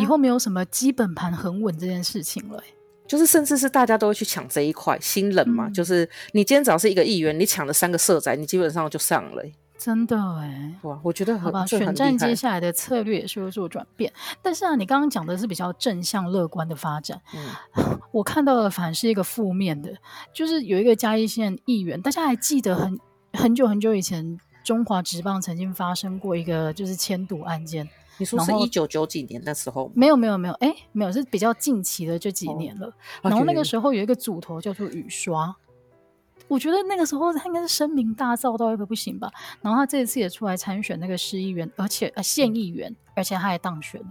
A: 以后没有什么基本盘很稳这件事情了，
B: 就是甚至是大家都会去抢这一块新人嘛，嗯、就是你今天只要是一个议员，你抢了三个社宅，你基本上就上了，
A: 真的哎，
B: 哇，我觉得
A: 好吧，选战接下来的策略也是会做转变，但是啊，你刚刚讲的是比较正向乐观的发展，嗯，我看到的反而是一个负面的，就是有一个嘉义县议员，大家还记得很。很久很久以前，中华职棒曾经发生过一个就是迁赌案件。
B: 你说是一九九几年的时候？
A: 没有没有没有，哎，没有，是比较近期的这几年了。哦、然后那个时候有一个组头叫做雨刷，我觉得那个时候他应该是声名大噪到一个不行吧。然后他这一次也出来参选那个市议员，而且呃县议员，而且他还当选了。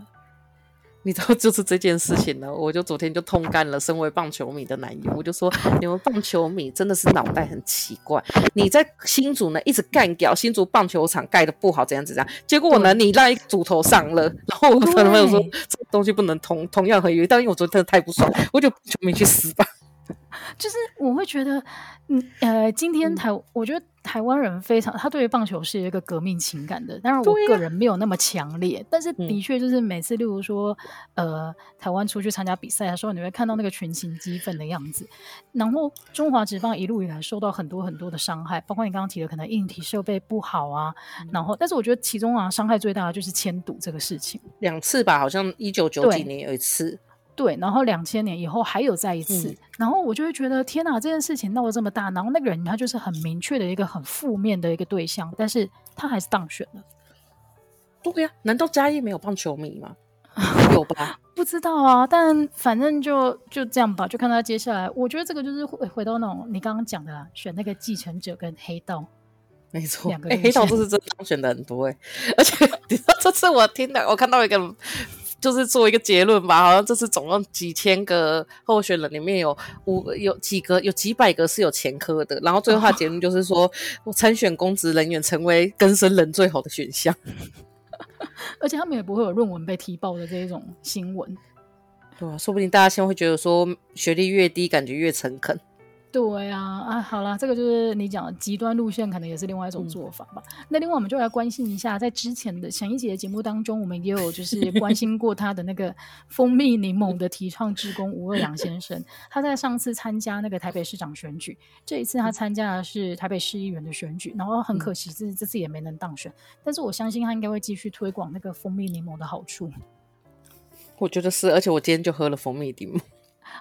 B: 你知道，就是这件事情呢，我就昨天就通干了。身为棒球迷的男友，我就说，你们棒球迷真的是脑袋很奇怪。你在新竹呢一直干掉新竹棒球场盖的不好，怎样怎样，结果呢你让一个组头上了，然后我可能没有说这个东西不能同同样合约，但因为我昨天真的太不爽，我就棒球迷去死吧。
A: 就是我会觉得，嗯呃，今天台，嗯、我觉得台湾人非常，他对于棒球是一个革命情感的，当然我个人没有那么强烈，啊、但是的确就是每次，例如说，呃，台湾出去参加比赛的时候，你会看到那个群情激愤的样子。然后中华职棒一路以来受到很多很多的伤害，包括你刚刚提的可能硬体设备不好啊，嗯、然后，但是我觉得其中啊伤害最大的就是签赌这个事情，
B: 两次吧，好像一九九几年有一次。
A: 对，然后两千年以后还有再一次，嗯、然后我就会觉得天哪，这件事情闹得这么大，然后那个人他就是很明确的一个很负面的一个对象，但是他还是当选了。
B: 对呀、啊，难道嘉义没有棒球迷吗？有吧？
A: 不知道啊，但反正就就这样吧，就看他接下来。我觉得这个就是回回到那种你刚刚讲的啦，选那个继承者跟黑道，
B: 没错，两个黑道这是真当选的很多哎，而且 你知道这次我听的，我看到一个。就是做一个结论吧，好像这次总共几千个候选人里面有五有几个有几百个是有前科的，然后最后他结论就是说，我参选公职人员成为更生人最好的选项，
A: 而且他们也不会有论文被踢爆的这一种新闻，
B: 对啊，说不定大家现在会觉得说学历越低感觉越诚恳。
A: 对啊，啊，好啦，这个就是你讲的极端路线，可能也是另外一种做法吧。嗯、那另外，我们就来关心一下，在之前的前一集的节目当中，我们也有就是 关心过他的那个蜂蜜柠檬的提倡志工吴二阳先生。他在上次参加那个台北市长选举，这一次他参加的是台北市议员的选举，然后很可惜，这这次也没能当选。但是我相信他应该会继续推广那个蜂蜜柠檬的好处。
B: 我觉得是，而且我今天就喝了蜂蜜柠檬。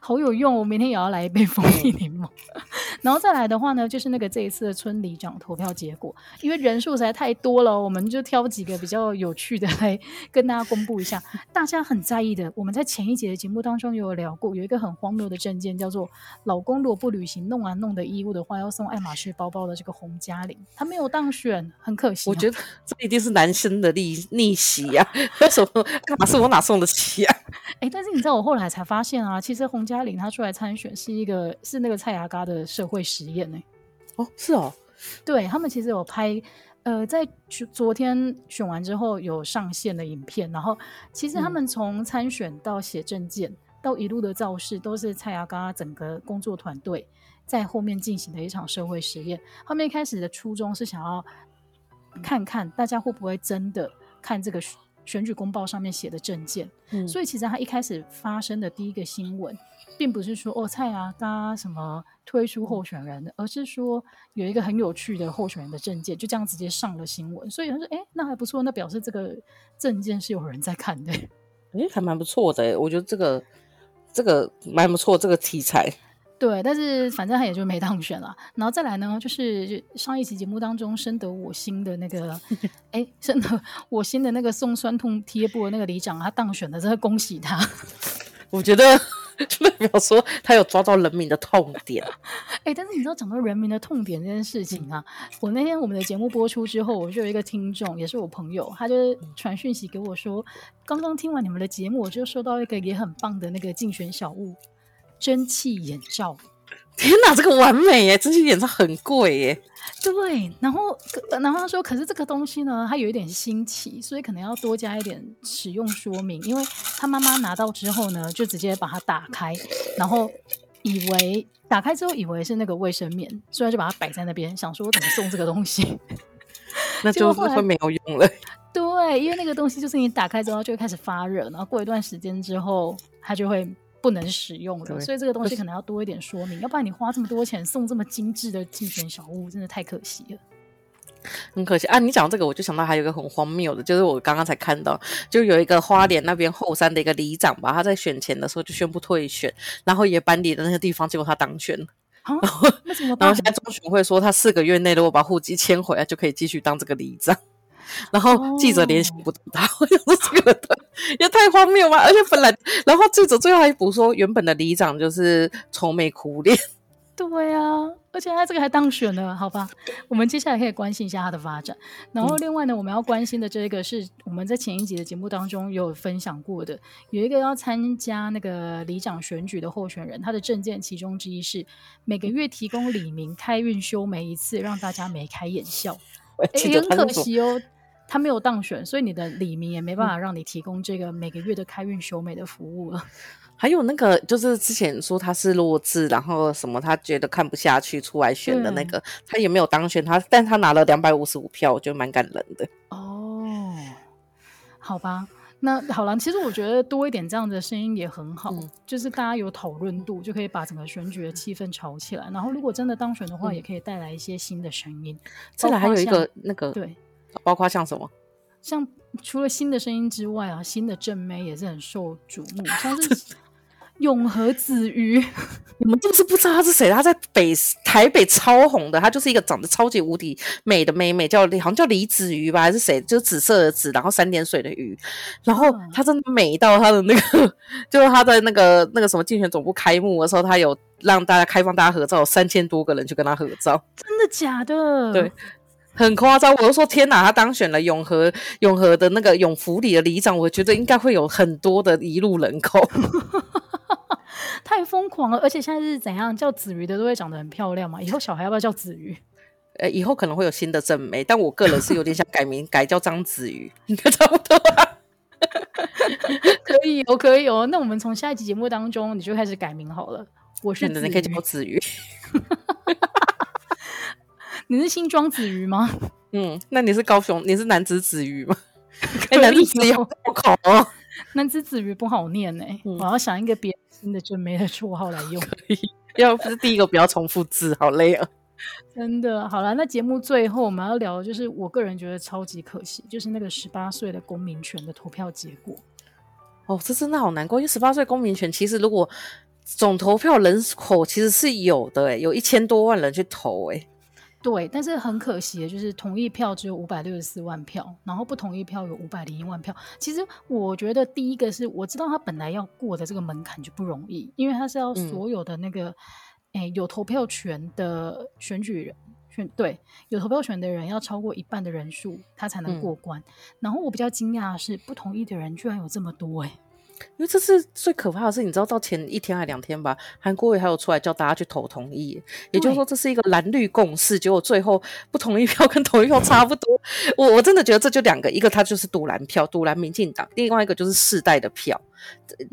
A: 好有用，我明天也要来一杯蜂蜜柠檬。然后再来的话呢，就是那个这一次的村里长投票结果，因为人数实在太多了，我们就挑几个比较有趣的来 跟大家公布一下。大家很在意的，我们在前一节的节目当中有聊过，有一个很荒谬的证件，叫做老公如果不履行弄啊弄的义务的话，要送爱马仕包包的这个洪嘉玲，他没有当选，很可惜啊。
B: 我觉得这一定是男生的逆逆袭呀，为 什么爱马仕我哪送得起啊？
A: 哎，但是你知道我后来才发现啊，其实洪嘉玲她出来参选是一个是那个蔡雅嘎的社会实验呢。
B: 哦，是哦，
A: 对他们其实有拍，呃，在昨天选完之后有上线的影片，然后其实他们从参选到写证件、嗯、到一路的造势，都是蔡雅嘎整个工作团队在后面进行的一场社会实验。后面一开始的初衷是想要看看大家会不会真的看这个。选举公报上面写的证件，嗯、所以其实他一开始发生的第一个新闻，并不是说哦蔡阿嘎什么推出候选人的，而是说有一个很有趣的候选人的证件，就这样直接上了新闻。所以他说，哎，那还不错，那表示这个证件是有人在看的，哎，
B: 还蛮不错的。我觉得这个这个蛮不错，这个题材。
A: 对，但是反正他也就没当选了。然后再来呢，就是上一期节目当中深得我心的那个，哎，深得我心的那个送酸痛贴布的那个里长，他当选了，真的恭喜他。
B: 我觉得 就代表说他有抓到人民的痛点。
A: 哎、欸，但是你知道讲到人民的痛点这件事情啊，我那天我们的节目播出之后，我就有一个听众，也是我朋友，他就传讯息给我说，刚刚听完你们的节目，我就收到一个也很棒的那个竞选小物——蒸汽眼罩。
B: 天哪，这个完美耶！蒸汽眼罩很贵耶。
A: 对，然后然后他说，可是这个东西呢，它有一点新奇，所以可能要多加一点使用说明。因为他妈妈拿到之后呢，就直接把它打开，然后以为打开之后以为是那个卫生棉，所以就把它摆在那边，想说怎么送这个东西，
B: 那就是会没有用了。
A: 对，因为那个东西就是你打开之后就会开始发热，然后过一段时间之后，它就会。不能使用的，所以这个东西可能要多一点说明，要不然你花这么多钱送这么精致的竞选小物，真的太可惜了。
B: 很可惜啊！你讲这个，我就想到还有一个很荒谬的，就是我刚刚才看到，就有一个花莲那边后山的一个里长吧，他在选前的时候就宣布退选，然后也搬离了那个地方，结果他当选了。
A: 啊、
B: 然后
A: 那怎么
B: 办？然后现在中选会说，他四个月内如果把户籍迁回来，就可以继续当这个里长。然后记者联系不到他，我想说这个的也太荒谬吧。而且本来，然后记者最后还补说，原本的里长就是愁眉苦脸。
A: 对啊，而且他这个还当选了，好吧？我们接下来可以关心一下他的发展。然后另外呢，我们要关心的这个是我们在前一集的节目当中有分享过的，有一个要参加那个里长选举的候选人，他的证件其中之一是每个月提供李明开运修眉一次，让大家眉开眼笑。哎，很可惜哦。他没有当选，所以你的李明也没办法让你提供这个每个月的开运修美的服务了。
B: 还有那个，就是之前说他是弱智，然后什么他觉得看不下去出来选的那个，他也没有当选，他但他拿了两百五十五票，我觉得蛮感人的。
A: 哦，好吧，那好了，其实我觉得多一点这样的声音也很好，嗯、就是大家有讨论度，就可以把整个选举的气氛炒起来。然后如果真的当选的话，嗯、也可以带来一些新的声音。
B: 再来还有一个那个
A: 对。
B: 包括像什么，
A: 像除了新的声音之外啊，新的正妹也是很受瞩目，像 是永和子瑜，
B: 你们是不是不知道她是谁？她在北台北超红的，她就是一个长得超级无敌美的妹妹，叫好像叫李子瑜吧，还是谁？就是紫色的紫，然后三点水的鱼，然后她真的美到她的那个，就是她在那个那个什么竞选总部开幕的时候，她有让大家开放大家合照，三千多个人去跟她合照，
A: 真的假的？
B: 对。很夸张，我都说天哪，他当选了永和永和的那个永福里的里长，我觉得应该会有很多的移入人口，
A: 太疯狂了。而且现在是怎样叫子瑜的都会长得很漂亮嘛？以后小孩要不要叫子瑜？
B: 呃，以后可能会有新的正妹，但我个人是有点想改名，改叫张子瑜，应该差不多吧？
A: 可以哦，可以哦。那我们从下一集节目当中，你就开始改名好了。我是子瑜，
B: 你可以叫我子瑜。
A: 你是新庄子瑜吗？
B: 嗯，那你是高雄？你是南子子瑜吗？男子子瑜不好哦，
A: 南子子瑜不好念呢、欸。嗯、我要想一个别新的正妹的绰号来用。可以，
B: 要不是第一个不要重复字，好累啊。
A: 真的，好了，那节目最后我们要聊的就是我个人觉得超级可惜，就是那个十八岁的公民权的投票结果。
B: 哦，这真的好难过，因为十八岁公民权其实如果总投票人口其实是有的、欸，哎，有一千多万人去投、欸，哎。
A: 对，但是很可惜的就是同意票只有五百六十四万票，然后不同意票有五百零一万票。其实我觉得第一个是我知道他本来要过的这个门槛就不容易，因为他是要所有的那个，哎、嗯，有投票权的选举人选对有投票权的人要超过一半的人数，他才能过关。嗯、然后我比较惊讶的是，不同意的人居然有这么多哎。
B: 因为这是最可怕的事，你知道到前一天还两天吧，韩国瑜还有出来叫大家去投同意，也就是说这是一个蓝绿共识，结果最后不同意票跟同意票差不多。我我真的觉得这就两个，一个他就是赌蓝票，赌蓝民进党，另外一个就是世代的票，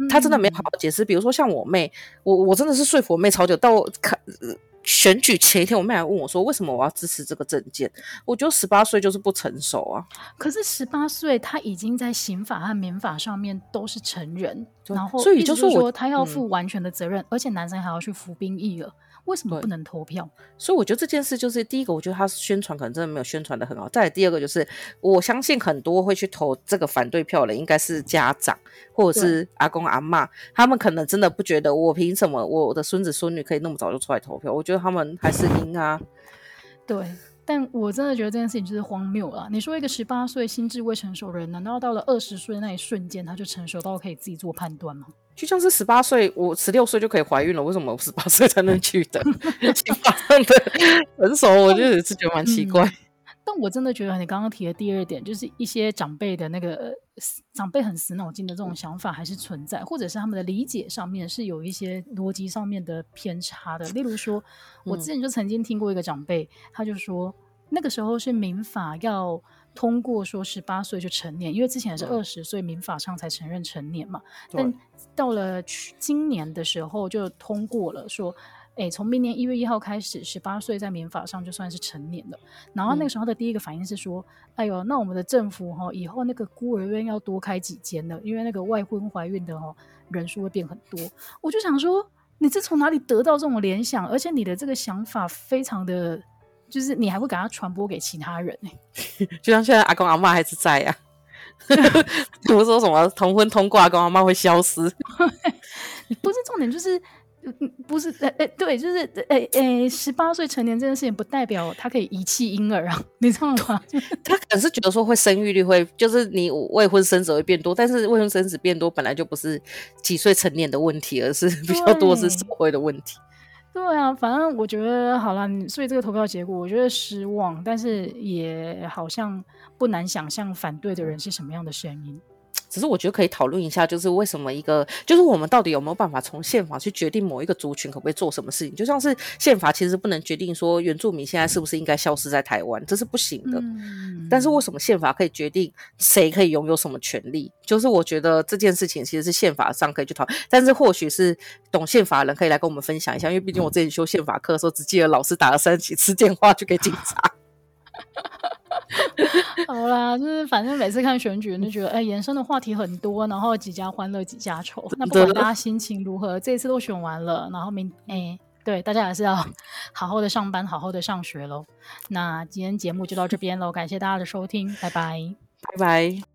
B: 他真的没好好解释。比如说像我妹，我我真的是说服我妹超久，到我看。选举前一天，我妹还问我说：“为什么我要支持这个证件？”我觉得十八岁就是不成熟啊。
A: 可是十八岁，他已经在刑法和民法上面都是成人，然后
B: 所以就是
A: 说他要负完全的责任，嗯、而且男生还要去服兵役了。为什么不能投票？
B: 所以我觉得这件事就是第一个，我觉得他宣传可能真的没有宣传的很好。再来第二个就是，我相信很多会去投这个反对票的，应该是家长或者是阿公阿妈，他们可能真的不觉得我凭什么我的孙子孙女可以那么早就出来投票？我觉得他们还是应啊。
A: 对，但我真的觉得这件事情就是荒谬了。你说一个十八岁心智未成熟的人，难道到了二十岁的那一瞬间他就成熟到可以自己做判断吗？
B: 就像是十八岁，我十六岁就可以怀孕了，为什么我十八岁才能取得？刑法上的成熟，我就是觉得蛮奇怪。嗯
A: 但我真的觉得你刚刚提的第二点，就是一些长辈的那个长辈很死脑筋的这种想法还是存在，或者是他们的理解上面是有一些逻辑上面的偏差的。例如说，我之前就曾经听过一个长辈，他就说那个时候是民法要通过说十八岁就成年，因为之前是二十岁民法上才承认成年嘛，但到了今年的时候就通过了说。哎，从明年一月一号开始，十八岁在民法上就算是成年了。然后那个时候的第一个反应是说：“嗯、哎呦，那我们的政府哈、哦，以后那个孤儿院要多开几间了，因为那个外婚怀孕的哦人数会变很多。”我就想说，你是从哪里得到这种联想？而且你的这个想法非常的，就是你还会给他传播给其他人呢？
B: 就像现在阿公阿妈还是在呀、啊，怎么说什么同婚通过，阿公阿妈会消失？
A: 不是重点，就是。嗯，不是，哎、欸、哎，对，就是，哎、欸、哎，十八岁成年这件事情不代表他可以遗弃婴儿啊，你知道吗？
B: 他可能是觉得说会生育率会，就是你未婚生子会变多，但是未婚生子变多本来就不是几岁成年的问题，而是比较多是社会的问
A: 题。对，啊，反正我觉得好了，所以这个投票结果我觉得失望，但是也好像不难想象反对的人是什么样的声音。
B: 只是我觉得可以讨论一下，就是为什么一个，就是我们到底有没有办法从宪法去决定某一个族群可不可以做什么事情？就像是宪法其实不能决定说原住民现在是不是应该消失在台湾，这是不行的。嗯、但是为什么宪法可以决定谁可以拥有什么权利？就是我觉得这件事情其实是宪法上可以去讨论，但是或许是懂宪法的人可以来跟我们分享一下，因为毕竟我之前修宪法课的时候，只记得老师打了三几次电话去给警察。
A: 好啦，就是反正每次看选举，就觉得哎，延伸的话题很多，然后几家欢乐几家愁。那不管大家心情如何，这一次都选完了，然后明哎，对，大家还是要 好好的上班，好好的上学喽。那今天节目就到这边喽，感谢大家的收听，拜拜，
B: 拜拜。